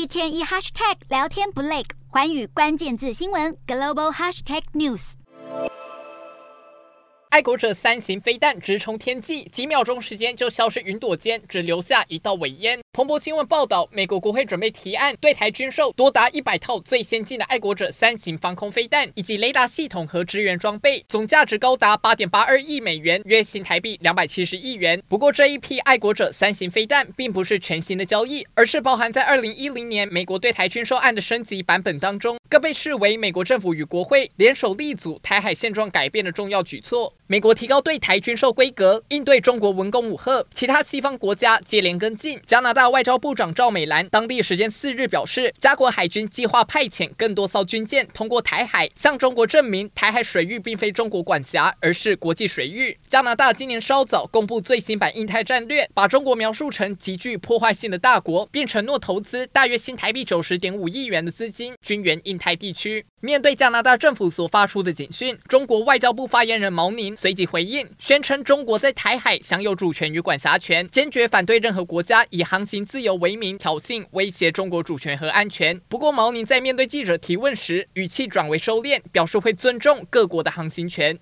一天一 hashtag 聊天不累，环宇关键字新闻 global hashtag news。爱国者三型飞弹直冲天际，几秒钟时间就消失云朵间，只留下一道尾烟。彭博新闻报道，美国国会准备提案对台军售多达一百套最先进的爱国者三型防空飞弹，以及雷达系统和支援装备，总价值高达八点八二亿美元，约新台币两百七十亿元。不过，这一批爱国者三型飞弹并不是全新的交易，而是包含在二零一零年美国对台军售案的升级版本当中，更被视为美国政府与国会联手力阻台海现状改变的重要举措。美国提高对台军售规格，应对中国文攻武吓，其他西方国家接连跟进。加拿大大外交部长赵美兰当地时间四日表示，加国海军计划派遣更多艘军舰通过台海，向中国证明台海水域并非中国管辖，而是国际水域。加拿大今年稍早公布最新版印太战略，把中国描述成极具破坏性的大国，并承诺投资大约新台币九十点五亿元的资金，军援印太地区。面对加拿大政府所发出的警讯，中国外交部发言人毛宁。随即回应，宣称中国在台海享有主权与管辖权，坚决反对任何国家以航行自由为名挑衅、威胁中国主权和安全。不过，毛宁在面对记者提问时，语气转为收敛，表示会尊重各国的航行权。